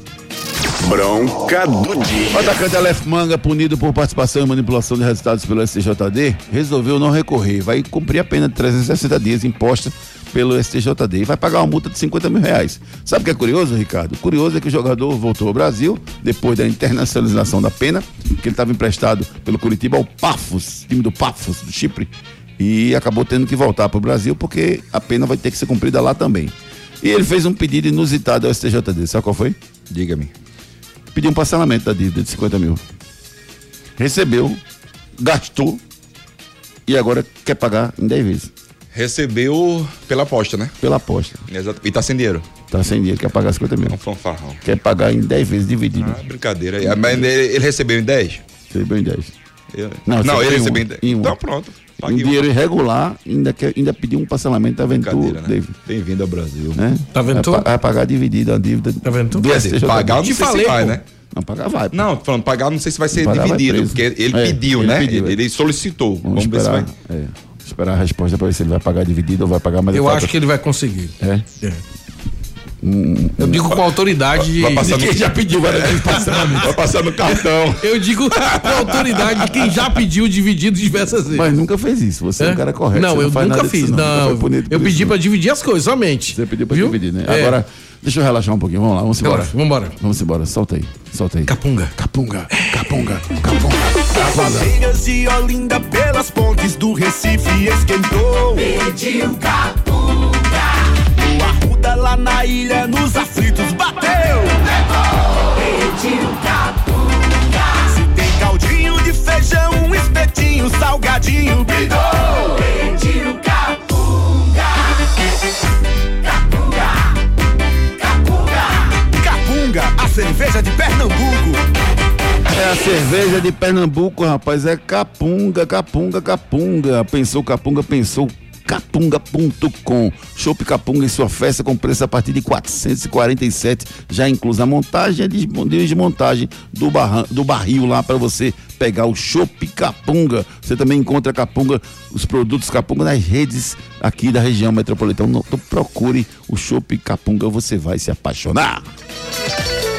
Bronca do O dia. atacante Aleph Manga, punido por participação em manipulação de resultados pelo STJD, resolveu não recorrer. Vai cumprir a pena de 360 dias imposta pelo STJD e vai pagar uma multa de 50 mil reais. Sabe o que é curioso, Ricardo? Curioso é que o jogador voltou ao Brasil depois da internacionalização da pena, que ele estava emprestado pelo Curitiba ao Pafos, time do Pafos, do Chipre, e acabou tendo que voltar para o Brasil porque a pena vai ter que ser cumprida lá também. E ele fez um pedido inusitado ao STJD. Sabe qual foi? Diga-me. pediu um parcelamento da dívida de 50 mil. Recebeu, gastou e agora quer pagar em 10 vezes. Recebeu pela aposta, né? Pela aposta. Exato. E tá sem dinheiro. Tá sem dinheiro, quer pagar 50 mil. É um fanfarrão. Quer pagar em 10 vezes dividido. Ah, brincadeira. aí. Mas ele, ele recebeu em 10? Recebeu em 10. Eu- Não, Não, ele recebeu um, em 10. em um. Então pronto. Em Paguei dinheiro um. irregular, ainda, quer, ainda pediu um parcelamento da Ventura. Brincadeira, né? David, Bem-vindo ao Brasil. né? Tá vendo tu? Vai, pa- vai pagar dividido a dívida. Tá STJD. pagar não sei falei, se vai, pô. né? Não, pagar vai. pô. Não, tô falando, pagar não sei se vai ser Pagar vai dividido, preso. porque ele É, pediu, ele né? pediu, ele, é. ele solicitou. Vamos, Vamos, ver se vai. é, esperar a resposta para ver se ele vai pagar dividido ou vai pagar mais Eu acho que ele vai conseguir. É? É. Eu digo com autoridade de, Vai passar de no- quem já pediu. Vai passar no cartão. Eu digo com autoridade de quem já pediu dividido diversas vezes. Mas nunca fez isso. Você é, um cara correto. Não, eu faz nunca disso, fiz. Nunca Não, punido por eu pedi não. pra dividir as coisas somente. Você pediu pra Viu? dividir, né? É. Agora, deixa eu relaxar um pouquinho. Vamos lá, vamos embora. Relaxa, vambora. Vamos embora. Solta aí. Solta aí. Capunga. Capunga. Capunga. Capunga. Bandeiras de Olinda pelas pontes do Recife esquentou. Pediu capunga. Lá na ilha nos aflitos bateu. Pediu capunga. Se tem caldinho de feijão, um espetinho, salgadinho, bidou. Capunga. Capunga. Capunga. Capunga, a cerveja de Pernambuco. É a cerveja de Pernambuco, rapaz. É capunga, capunga, capunga. Pensou capunga, pensou capunga.com. Chopp Capunga em sua festa com preço a partir de 447, já inclusa a montagem e a desmo- desmontagem do, barra- do barril lá para você pegar o Chopp Capunga. Você também encontra Capunga, os produtos Capunga nas redes aqui da região metropolitana. Então procure o Chopp Capunga, você vai se apaixonar.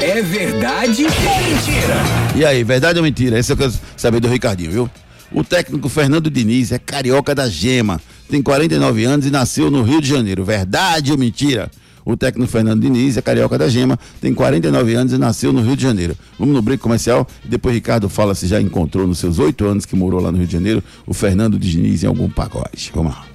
É verdade ou mentira? E aí, verdade ou mentira? Esse eu quero saber do Ricardinho, viu? O técnico Fernando Diniz é carioca da gema, tem 49 anos e nasceu no Rio de Janeiro. Verdade ou mentira? O técnico Fernando Diniz é carioca da gema, tem 49 anos e nasceu no Rio de Janeiro. Vamos no break comercial e depois Ricardo fala se já encontrou nos seus oito anos que morou lá no Rio de Janeiro o Fernando Diniz em algum pagode. Vamos lá.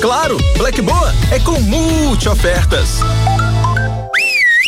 Claro, Black Boa é com multi ofertas.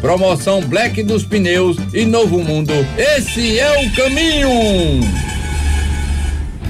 Promoção Black dos Pneus e Novo Mundo. Esse é o caminho.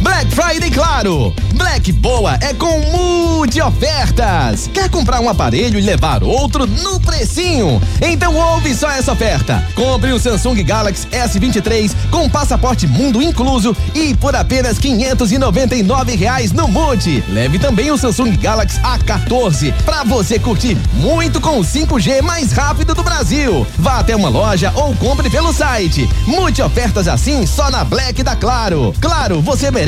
Black Friday Claro. Black Boa é com multi ofertas. Quer comprar um aparelho e levar outro no precinho? Então ouve só essa oferta. Compre um Samsung Galaxy S23 com passaporte mundo incluso e por apenas 599 reais no Multi. Leve também o Samsung Galaxy A14 para você curtir muito com o 5G mais rápido do Brasil. Vá até uma loja ou compre pelo site. Multi ofertas assim só na Black da Claro. Claro, você merece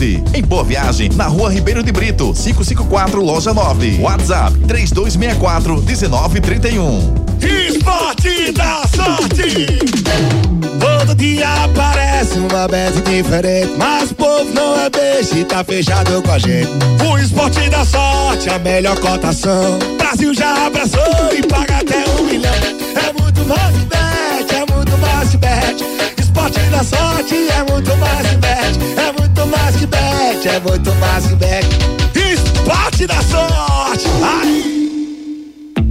Em Boa Viagem, na Rua Ribeiro de Brito, 554, loja 9. WhatsApp 3264 1931. Esporte da sorte. Todo dia aparece uma bet diferente, mas o povo não é beijo e tá fechado com a gente. O esporte da sorte, a melhor cotação. Brasil já abraçou e paga até um milhão. É muito mais bet, é muito mais bet. Da sorte é muito mais que bet, é muito mais que bet, é muito mais que bet. Esporte da sorte. Ai.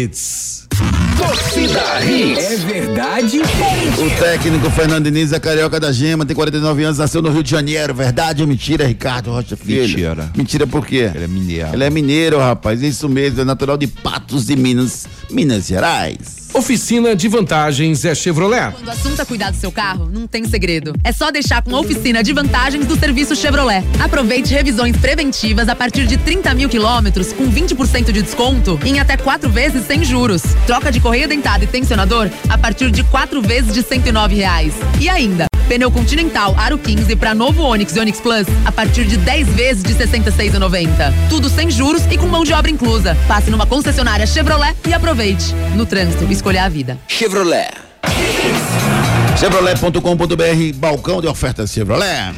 Hits. Torcida Hits. É verdade ou O técnico Fernando Diniz é carioca da Gema, tem 49 anos, nasceu no Rio de Janeiro. Verdade ou mentira, Ricardo Rocha Filho? Mentira. Mentira por quê? Ele é mineiro. Ele é mineiro, rapaz. Isso mesmo, é natural de Patos de Minas, Minas Gerais. Oficina de vantagens é Chevrolet. Quando o assunto é cuidar do seu carro, não tem segredo. É só deixar com a oficina de vantagens do serviço Chevrolet. Aproveite revisões preventivas a partir de 30 mil quilômetros com 20% de desconto em até quatro vezes sem juros. Troca de correia dentada e tensionador a partir de quatro vezes de 109 reais. E ainda, pneu Continental Aro 15 para novo Onix e Onix Plus a partir de 10 vezes de 66,90. Tudo sem juros e com mão de obra inclusa. Passe numa concessionária Chevrolet e aproveite. No trânsito, escolha a vida. Chevrolet. Chevrolet.com.br, balcão de ofertas Chevrolet.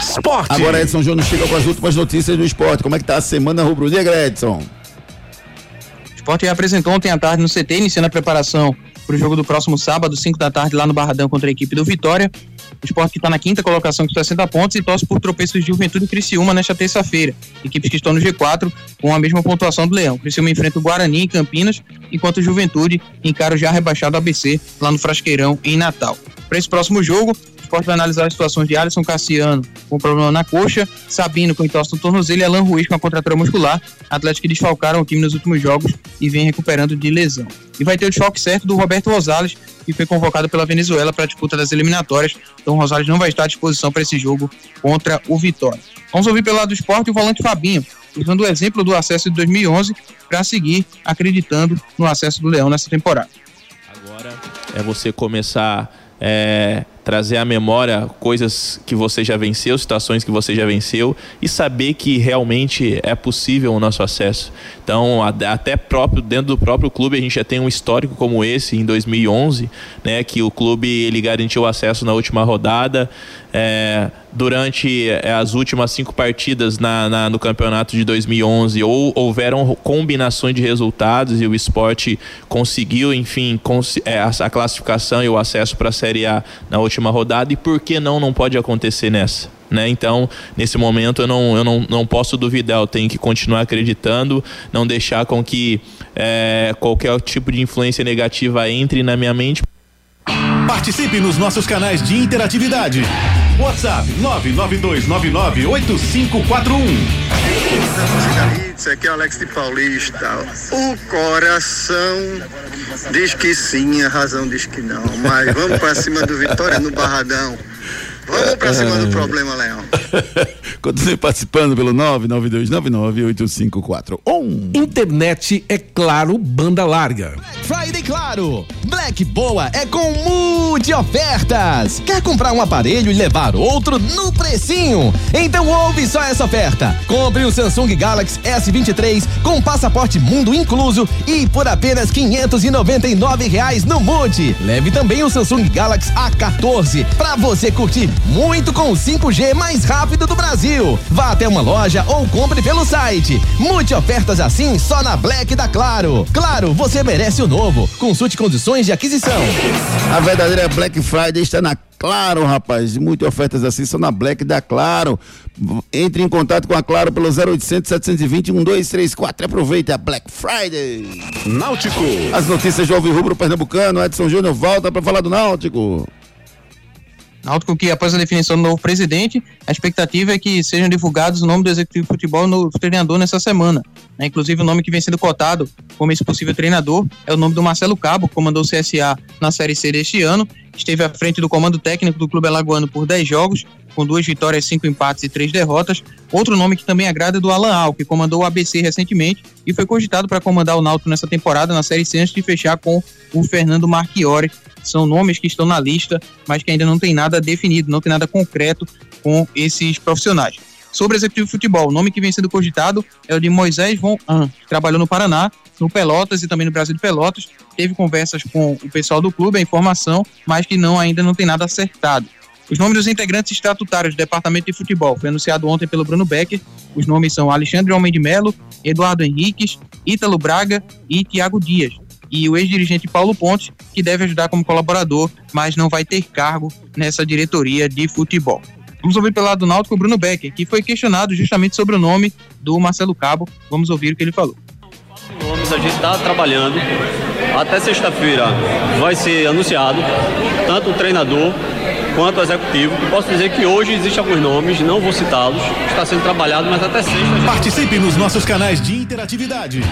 Esporte. Agora Edson Júnior chega com as últimas notícias do esporte. Como é que tá a semana rubro-negra, Edson? O esporte apresentou ontem à tarde no CT, iniciando a preparação para o jogo do próximo sábado, 5 da tarde, lá no Barradão contra a equipe do Vitória. O esporte que está na quinta colocação com 60 pontos e torce por tropeços de Juventude e Criciúma nesta terça-feira. Equipes que estão no G4 com a mesma pontuação do Leão. Criciúma enfrenta o Guarani em Campinas, enquanto o Juventude encara o já rebaixado ABC lá no Frasqueirão, em Natal. Para esse próximo jogo, o esporte vai analisar as situações de Alisson Cassiano com problema na coxa, Sabino com entorse no tornozelo e Alan Ruiz com a contratura muscular, atletas que desfalcaram o time nos últimos jogos e vem recuperando de lesão. E vai ter o desfalque certo do Roberto Rosales, que foi convocado pela Venezuela para a disputa das eliminatórias. Então o Rosales não vai estar à disposição para esse jogo contra o Vitória. Vamos ouvir pelo lado do esporte o volante Fabinho, usando o exemplo do acesso de 2011 para seguir acreditando no acesso do Leão nessa temporada. Agora é você começar é, trazer à memória coisas que você já venceu, situações que você já venceu e saber que realmente é possível o nosso acesso. Então, até próprio dentro do próprio clube a gente já tem um histórico como esse em 2011, né, que o clube ele garantiu acesso na última rodada. É, durante é, as últimas cinco partidas na, na- no campeonato de 2011 ou houveram combinações de resultados e o esporte conseguiu, enfim, cons- é, a, a classificação e o acesso para a Série A na última rodada e por que não não pode acontecer nessa? Né? Então, nesse momento eu não, eu não, não posso duvidar, eu tenho que continuar acreditando, não deixar com que é, qualquer tipo de influência negativa entre na minha mente. Participe nos nossos canais de interatividade. WhatsApp 992998541. Isso aqui é Alex de Paulista. O coração diz que sim, a razão diz que não. Mas vamos pra cima do Vitória no Barradão. Vamos pra cima do problema, Leão. [laughs] Continue participando pelo 992998541. Internet é claro, banda larga. Friday Claro. Black Boa é com multi ofertas. Quer comprar um aparelho e levar outro no precinho? Então ouve só essa oferta. Compre o Samsung Galaxy S23 com passaporte mundo incluso e por apenas 599 reais no Multi. Leve também o Samsung Galaxy A14 para você curtir muito com o 5G mais rápido do Brasil. Vá até uma loja ou compre pelo site. Multi ofertas assim só na Black da Claro. Claro, você merece o novo. Consulte condições de aquisição. A verdadeira Black Friday está na Claro, rapaz. Muitas ofertas assim são na Black da Claro. Entre em contato com a Claro pelo 0800 720 1234. Aproveite a Black Friday. Náutico. As notícias do Alvin Rubro Pernambucano. Edson Júnior volta para falar do Náutico. Náutico que após a definição do novo presidente, a expectativa é que sejam divulgados o nome do executivo de futebol no treinador nessa semana. Né? Inclusive o nome que vem sendo cotado como esse possível treinador é o nome do Marcelo Cabo, que comandou o CSA na Série C deste ano, esteve à frente do comando técnico do Clube Alagoano por 10 jogos, com duas vitórias, cinco empates e três derrotas. Outro nome que também agrada é do Alan Al, que comandou o ABC recentemente e foi cogitado para comandar o Náutico nessa temporada na Série C antes de fechar com o Fernando Marchiori. São nomes que estão na lista, mas que ainda não tem nada definido, não tem nada concreto com esses profissionais. Sobre o executivo de futebol, o nome que vem sendo cogitado é o de Moisés Von An, que trabalhou no Paraná, no Pelotas e também no Brasil de Pelotas. Teve conversas com o pessoal do clube, a informação, mas que não ainda não tem nada acertado. Os nomes dos integrantes estatutários do Departamento de Futebol foi anunciado ontem pelo Bruno Becker. Os nomes são Alexandre Homem de Melo, Eduardo Henriques, Ítalo Braga e Tiago Dias. E o ex-dirigente Paulo Pontes, que deve ajudar como colaborador, mas não vai ter cargo nessa diretoria de futebol. Vamos ouvir pelo lado do Náutico Bruno Becker, que foi questionado justamente sobre o nome do Marcelo Cabo. Vamos ouvir o que ele falou. Nomes a gente está trabalhando. Até sexta-feira vai ser anunciado tanto o treinador quanto o executivo. Posso dizer que hoje existem alguns nomes, não vou citá-los, está sendo trabalhado, mas até sexta. Já... Participe nos nossos canais de interatividade.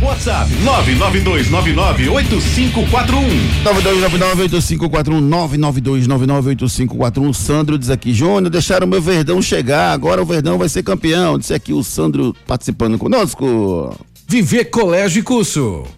WhatsApp 992998541 992998541 Sandro diz aqui, Júnior, deixaram o meu Verdão chegar, agora o Verdão vai ser campeão. Disse aqui o Sandro participando conosco. Viver Colégio e Curso.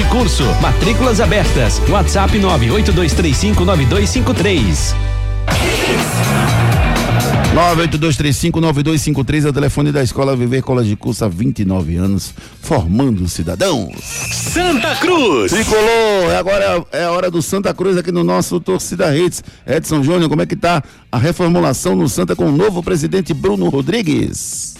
e Curso. Matrículas abertas. WhatsApp 982359253. 982359253 é o telefone da Escola Viver Colégio de Curso há 29 anos, formando cidadãos. Santa Cruz. Tricolor, agora é a hora do Santa Cruz aqui no nosso Torcida Redes. Edson Júnior, como é que tá a reformulação no Santa com o novo presidente Bruno Rodrigues?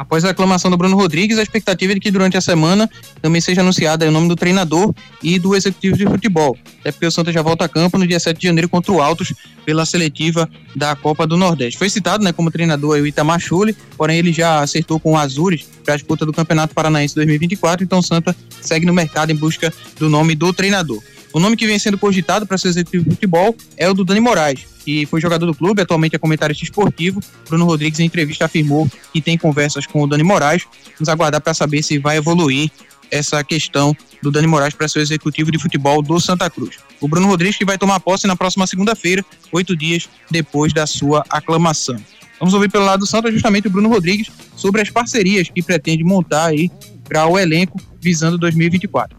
Após a aclamação do Bruno Rodrigues, a expectativa é de que durante a semana também seja anunciado o nome do treinador e do executivo de futebol. Até porque o Santa já volta a campo no dia 7 de janeiro contra o Altos pela seletiva da Copa do Nordeste. Foi citado né, como treinador o Itamar Chuli, porém ele já acertou com o Azures para a disputa do Campeonato Paranaense 2024, então o Santa segue no mercado em busca do nome do treinador. O nome que vem sendo cogitado para ser executivo de futebol é o do Dani Moraes, que foi jogador do clube, atualmente é comentarista esportivo. Bruno Rodrigues, em entrevista, afirmou que tem conversas com o Dani Moraes. Vamos aguardar para saber se vai evoluir essa questão do Dani Moraes para ser executivo de futebol do Santa Cruz. O Bruno Rodrigues que vai tomar posse na próxima segunda-feira, oito dias depois da sua aclamação. Vamos ouvir pelo lado do Santa justamente o Bruno Rodrigues sobre as parcerias que pretende montar aí para o elenco visando 2024.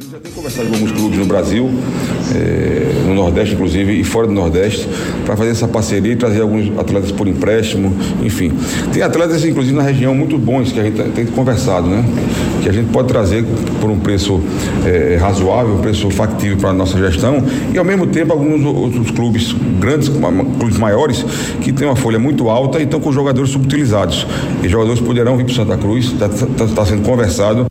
Gente já tem conversado com alguns clubes no Brasil, eh, no Nordeste inclusive, e fora do Nordeste, para fazer essa parceria e trazer alguns atletas por empréstimo, enfim. Tem atletas, inclusive, na região muito bons que a gente tem conversado, né? Que a gente pode trazer por um preço eh, razoável, um preço factível para a nossa gestão, e ao mesmo tempo alguns outros clubes grandes, clubes maiores, que têm uma folha muito alta e estão com jogadores subutilizados. E jogadores poderão vir para Santa Cruz, está tá, tá sendo conversado.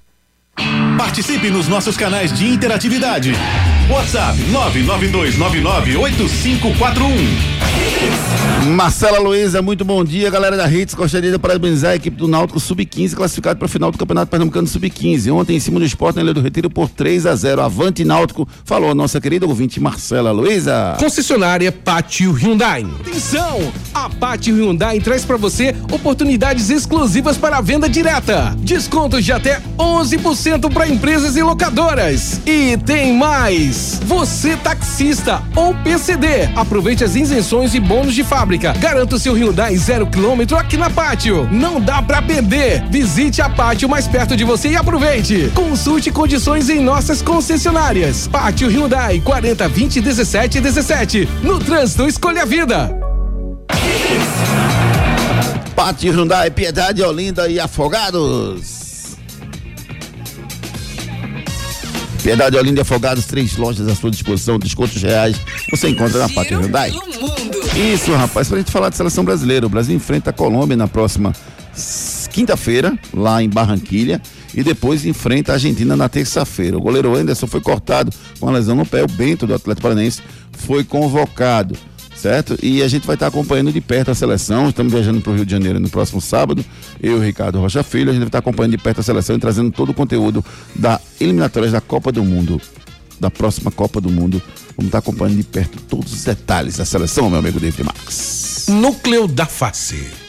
Participe nos nossos canais de interatividade. WhatsApp 992998541. Marcela Luiza, muito bom dia, galera da Hits. Gostaria de parabenizar a equipe do Náutico Sub-15, classificado para a final do Campeonato Pernambucano Sub-15. Ontem, em cima do esporte, na Ilha do Retiro, por 3 a 0 Avante Náutico, falou a nossa querida ouvinte Marcela Luiza. Concessionária Pátio Hyundai. Atenção! A Pátio Hyundai traz para você oportunidades exclusivas para a venda direta. Descontos de até 11% para empresas e locadoras. E tem mais! Você taxista ou PCD, aproveite as isenções e bônus de fábrica. Garanta o seu Hyundai zero quilômetro aqui na Pátio. Não dá para perder. Visite a Pátio mais perto de você e aproveite. Consulte condições em nossas concessionárias. Pátio Hyundai 40 20 17 17. No trânsito, escolha a vida. Pátio Hyundai, Piedade, Olinda e Afogados. Piedade, Olinda e Afogados, três lojas à sua disposição, descontos reais. Você encontra na Pátio Hyundai. Isso, rapaz, pra gente falar de seleção brasileira. O Brasil enfrenta a Colômbia na próxima quinta-feira, lá em Barranquilha, e depois enfrenta a Argentina na terça-feira. O goleiro Anderson foi cortado com a lesão no pé. O Bento, do Atlético Paranaense, foi convocado. Certo? E a gente vai estar acompanhando de perto a seleção. Estamos viajando para o Rio de Janeiro no próximo sábado. Eu e Ricardo Rocha Filho. A gente vai estar acompanhando de perto a seleção e trazendo todo o conteúdo da eliminatórias da Copa do Mundo. Da próxima Copa do Mundo. Vamos estar acompanhando de perto todos os detalhes da seleção, meu amigo David Max. Núcleo da face.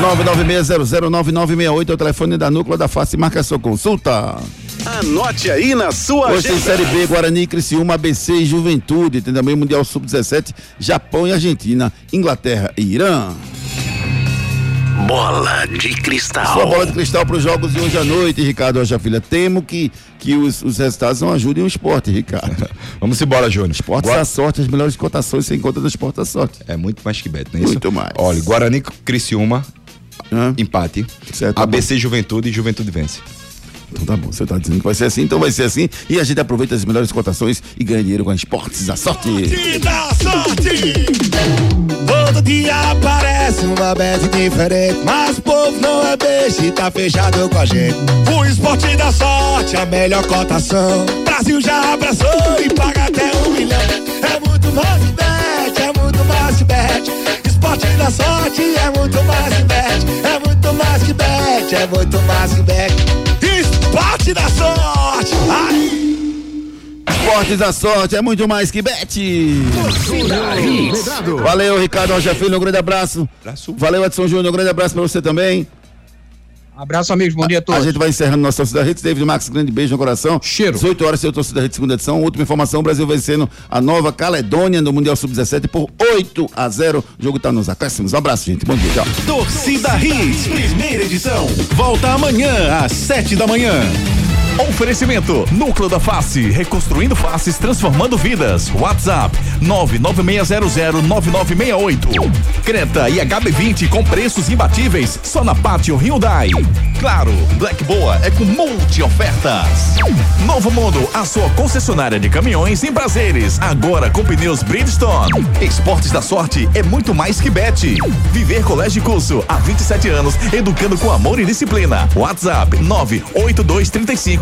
996009968 é o telefone da Núcleo da Face. Marca sua consulta. Anote aí na sua Hoje agenda. Série B, Guarani, Criciúma, ABC e Juventude. Tem também Mundial Sub-17, Japão e Argentina, Inglaterra e Irã. Bola de cristal. Sua bola de cristal para os jogos de hoje à noite, Ricardo Rocha Filha. Temo que, que os, os resultados não ajudem o esporte, Ricardo. [laughs] Vamos embora, Júnior. Esporte Gua- da sorte, as melhores cotações você encontra no Esporte da Sorte. É muito mais que bet, não é isso? Muito mais. Olha, Guarani Criciúma, empate. Certo, ABC Juventude e Juventude vence. Então tá bom, você tá dizendo que vai ser assim, então vai ser assim. E a gente aproveita as melhores cotações e ganha dinheiro com a Esportes da Sorte. Sorte da sorte. Todo dia aparece uma bet diferente. Mas o povo não é beijo e tá fechado com a gente. O esporte da sorte, a melhor cotação. Brasil já abraçou e paga até um milhão. É muito mais bet, é muito mais bet. Esporte da sorte é muito mais bet. É muito mais bet, é muito mais bet. Esporte da sorte. Ai. Esportes da Sorte é muito mais que bet. Valeu, Ricardo Rocha Filho, um grande abraço. Valeu, Edson Júnior, um grande abraço pra você também. Abraço, amigos. Bom dia a todos. A gente vai encerrando nossa torcida Hits. David Max, grande beijo no coração. Cheiro. 18 horas, seu torcida Hits, segunda edição. Última informação: o Brasil vencendo a Nova Caledônia no Mundial Sub-17 por 8 a 0. O jogo tá nos acréscimos. Um abraço, gente. Bom dia. Tchau. Torcida Hits, primeira edição. Volta amanhã às sete da manhã. Oferecimento Núcleo da Face, reconstruindo faces, transformando vidas. WhatsApp 996009968. Creta e HB20 com preços imbatíveis só na Pátio Hyundai. Claro, Black Boa é com multi ofertas. Novo Mundo, a sua concessionária de caminhões em prazeres, agora com pneus Bridgestone. Esportes da Sorte é muito mais que bet. Viver Colégio e Curso há 27 anos, educando com amor e disciplina. WhatsApp 98235